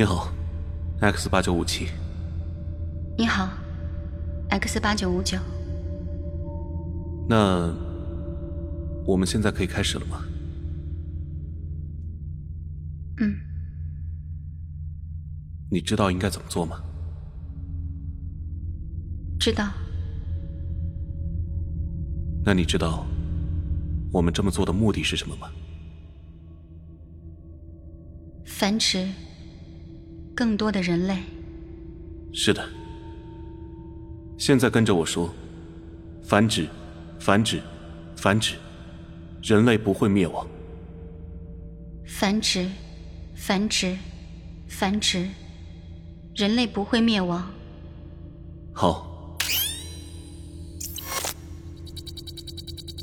你好，X 八九五七。你好，X 八九五九。那我们现在可以开始了吗？嗯。你知道应该怎么做吗？知道。那你知道我们这么做的目的是什么吗？繁殖更多的人类。是的。现在跟着我说：繁殖，繁殖，繁殖，人类不会灭亡。繁殖，繁殖，繁殖，人类不会灭亡。好。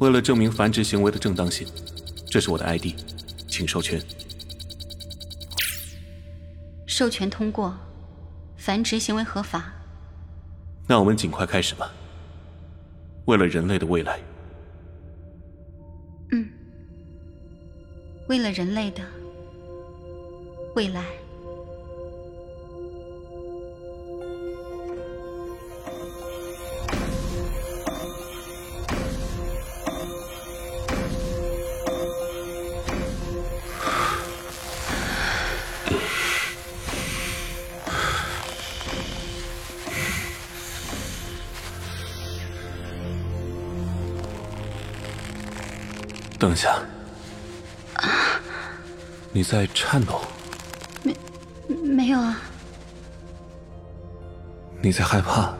为了证明繁殖行为的正当性，这是我的 ID，请授权。授权通过，繁殖行为合法。那我们尽快开始吧。为了人类的未来。嗯。为了人类的未来。等一下，你在颤抖？没，没有啊。你在害怕，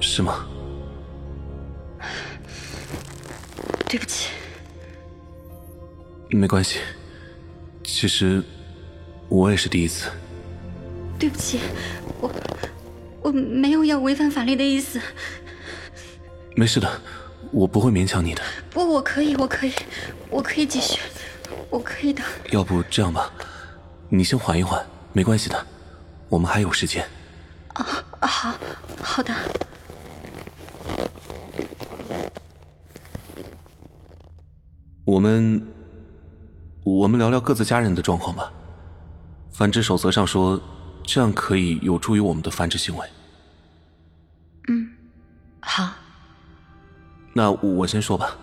是吗？对不起。没关系，其实我也是第一次。对不起，我我没有要违反法律的意思。没事的。我不会勉强你的。不，我可以，我可以，我可以继续，我可以的。要不这样吧，你先缓一缓，没关系的，我们还有时间。啊，好，好的。我们，我们聊聊各自家人的状况吧。繁殖守则上说，这样可以有助于我们的繁殖行为。嗯，好。那我先说吧。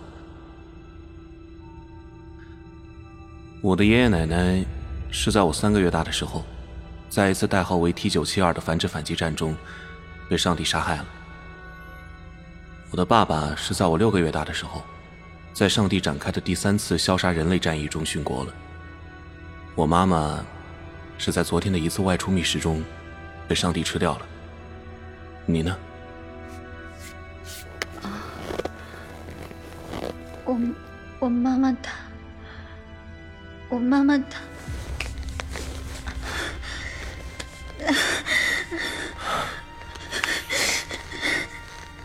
我的爷爷奶奶是在我三个月大的时候，在一次代号为 T 九七二的繁殖反击战中被上帝杀害了。我的爸爸是在我六个月大的时候，在上帝展开的第三次消杀人类战役中殉国了。我妈妈是在昨天的一次外出觅食中被上帝吃掉了。你呢？我我妈妈她，我妈妈她，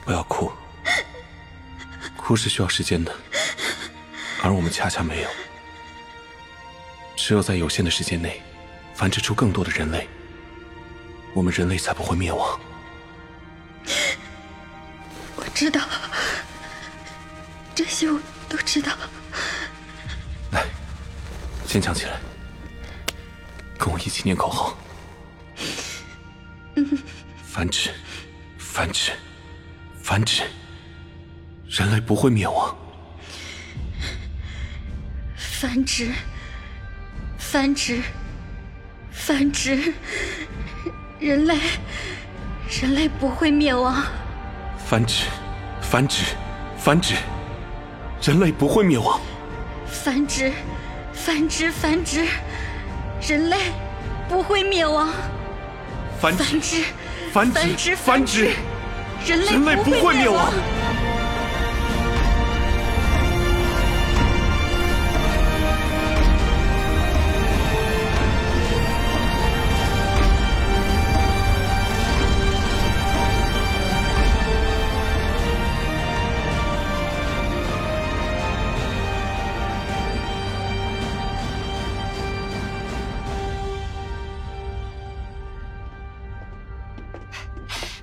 不要哭，哭是需要时间的，而我们恰恰没有。只有在有限的时间内，繁殖出更多的人类，我们人类才不会灭亡。我知道。这些我都知道。来，坚强起来，跟我一起念口号：繁殖，繁殖，繁殖，人类不会灭亡。繁殖，繁殖，繁殖，人类，人类不会灭亡。繁殖，繁殖，繁殖。人类不会灭亡，繁殖，繁殖，繁殖，人类不会灭亡，繁殖，繁殖，繁殖，人类不会灭亡。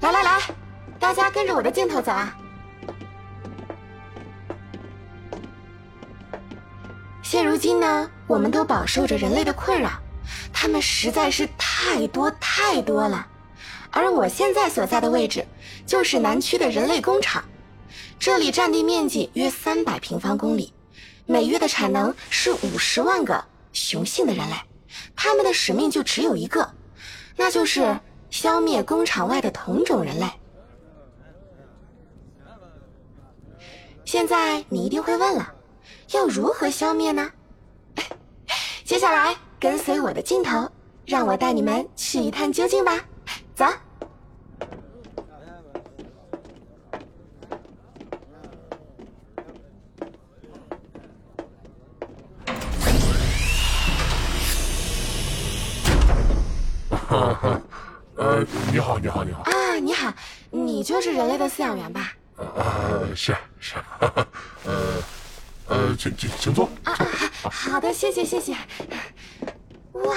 来来来，大家跟着我的镜头走啊！现如今呢，我们都饱受着人类的困扰，他们实在是太多太多了。而我现在所在的位置，就是南区的人类工厂，这里占地面积约三百平方公里，每月的产能是五十万个雄性的人类，他们的使命就只有一个，那就是消灭工厂外的同种人类。现在你一定会问了，要如何消灭呢？接下来跟随我的镜头，让我带你们去一探究竟吧。走。呃，你好，你好，你好。啊，你好，你就是人类的饲养员吧？呃，是是，呃呃，请请请坐。啊啊，好的，谢谢谢谢。哇，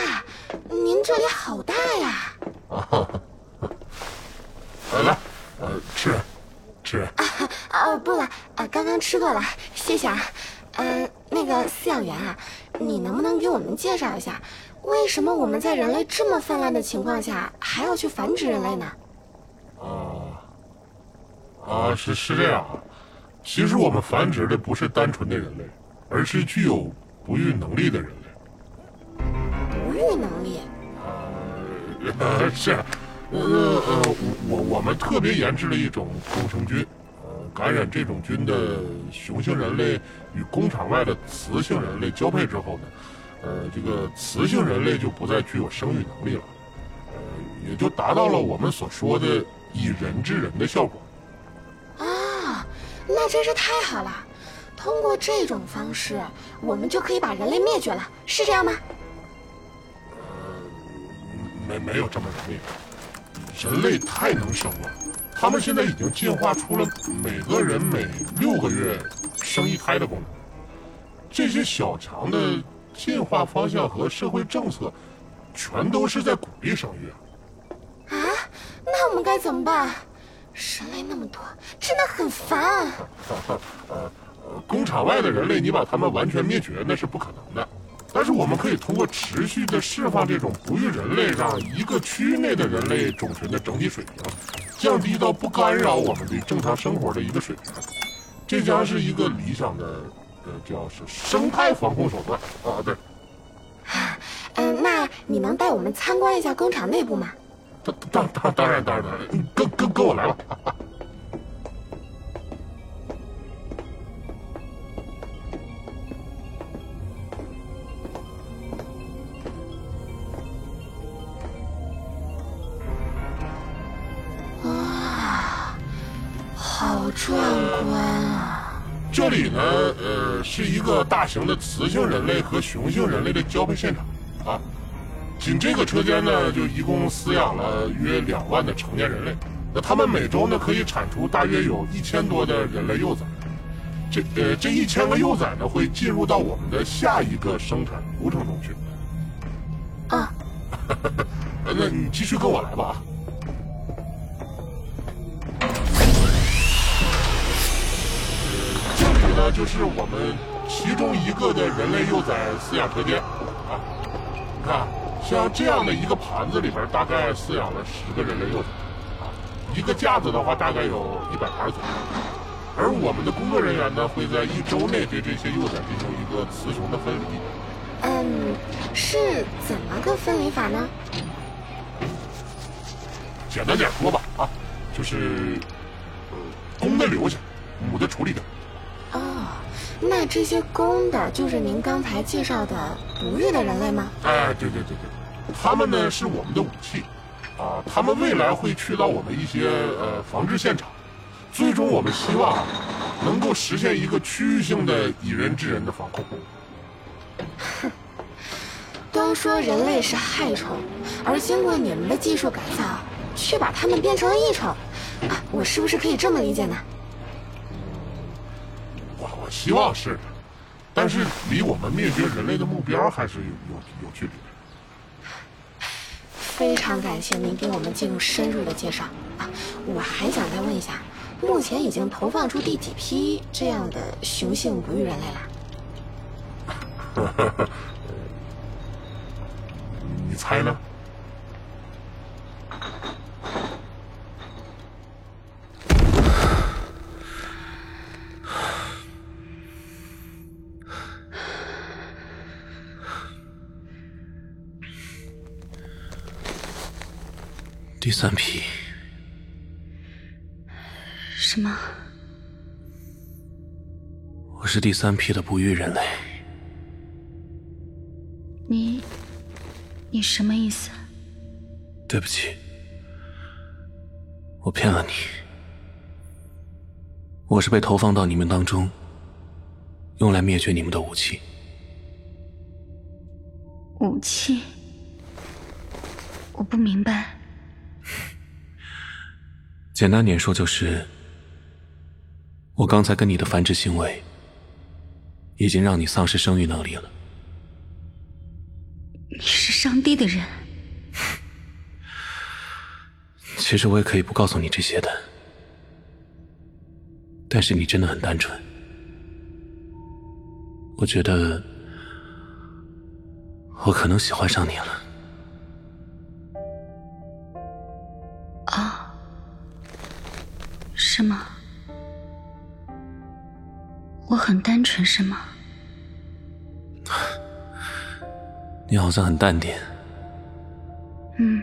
您这里好大呀！啊，来，呃，吃吃。啊啊，不了，啊，刚刚吃过了，谢谢啊。嗯，那个饲养员啊，你能不能给我们介绍一下，为什么我们在人类这么泛滥的情况下，还要去繁殖人类呢？啊啊，是是这样啊，其实我们繁殖的不是单纯的人类，而是具有不育能力的人类。不育能力？呃，是，呃呃，我我们特别研制了一种共生菌。感染这种菌的雄性人类与工厂外的雌性人类交配之后呢，呃，这个雌性人类就不再具有生育能力了，呃，也就达到了我们所说的以人治人的效果。啊，那真是太好了！通过这种方式，我们就可以把人类灭绝了，是这样吗？呃，没没有这么容易，人类太能生了。他们现在已经进化出了每个人每六个月生一胎的功能。这些小强的进化方向和社会政策，全都是在鼓励生育啊！啊，那我们该怎么办？人类那么多，真的很烦。呃，工厂外的人类，你把他们完全灭绝那是不可能的。但是我们可以通过持续的释放这种不育人类，让一个区域内的人类种群的整体水平。降低到不干扰我们的正常生活的一个水平，这将是一个理想的，呃，叫是生态防控手段啊。对。嗯，那你能带我们参观一下工厂内部吗？当当当当然当然，跟跟跟我来吧。个大型的雌性人类和雄性人类的交配现场啊。仅这个车间呢，就一共饲养了约两万的成年人类。那他们每周呢，可以产出大约有一千多的人类幼崽。这呃，这一千个幼崽呢，会进入到我们的下一个生产流程中去。啊，那你继续跟我来吧。这里呢就是我们其中一个的人类幼崽饲养车间啊！你看，像这样的一个盘子里边，大概饲养了十个人类幼崽啊。一个架子的话，大概有一百盘左右。而我们的工作人员呢，会在一周内对这些幼崽进行一个雌雄的分离。嗯，是怎么个分离法呢？简单点说吧，啊，就是公的留下，母的处理掉。那这些公的，就是您刚才介绍的不育的人类吗？哎，对对对对，他们呢是我们的武器，啊，他们未来会去到我们一些呃防治现场，最终我们希望能够实现一个区域性的以人治人的防控。哼，都说人类是害虫，而经过你们的技术改造，却把它们变成了益虫，啊，我是不是可以这么理解呢？希望是的，但是离我们灭绝人类的目标还是有有有距离的。非常感谢您给我们进入深入的介绍啊！我还想再问一下，目前已经投放出第几批这样的雄性哺育人类了？你猜呢？三批。什么？我是第三批的不育人类。你，你什么意思？对不起，我骗了你。我是被投放到你们当中，用来灭绝你们的武器。武器？我不明白。简单点说，就是我刚才跟你的繁殖行为，已经让你丧失生育能力了。你是上帝的人。其实我也可以不告诉你这些的，但是你真的很单纯，我觉得我可能喜欢上你了。是吗？我很单纯，是吗？你好像很淡定。嗯，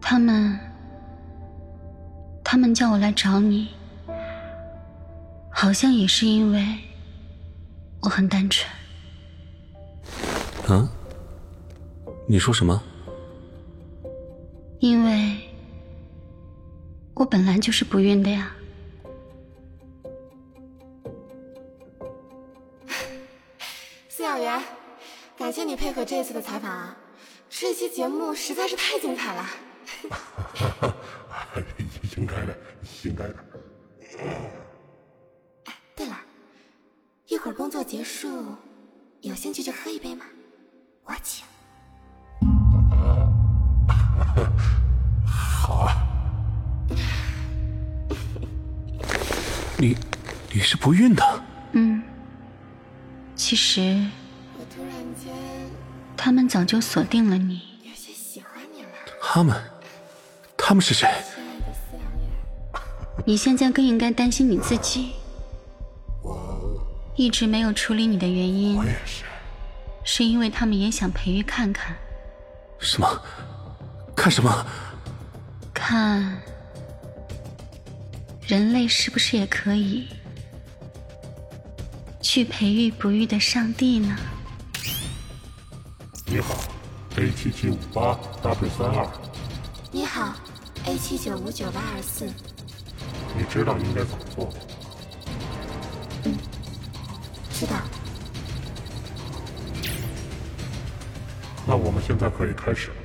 他们，他们叫我来找你，好像也是因为我很单纯。嗯？你说什么？本来就是不孕的呀，饲养员，感谢你配合这次的采访啊，这期节目实在是太精彩了。应该的，应该的。哎，对了，一会儿工作结束，有兴趣就喝一杯吗？我请。你，你是不孕的。嗯，其实我突然间，他们早就锁定了你，有些喜欢你了。他们，他们是谁？你现在更应该担心你自己。一直没有处理你的原因，我也是，是因为他们也想培育看看。什么？看什么？看。人类是不是也可以去培育不育的上帝呢？你好，A 七七五八 W 三二。你好，A 七九五九八二四。你知道应该怎么做吗？嗯，知道。那我们现在可以开始了吗？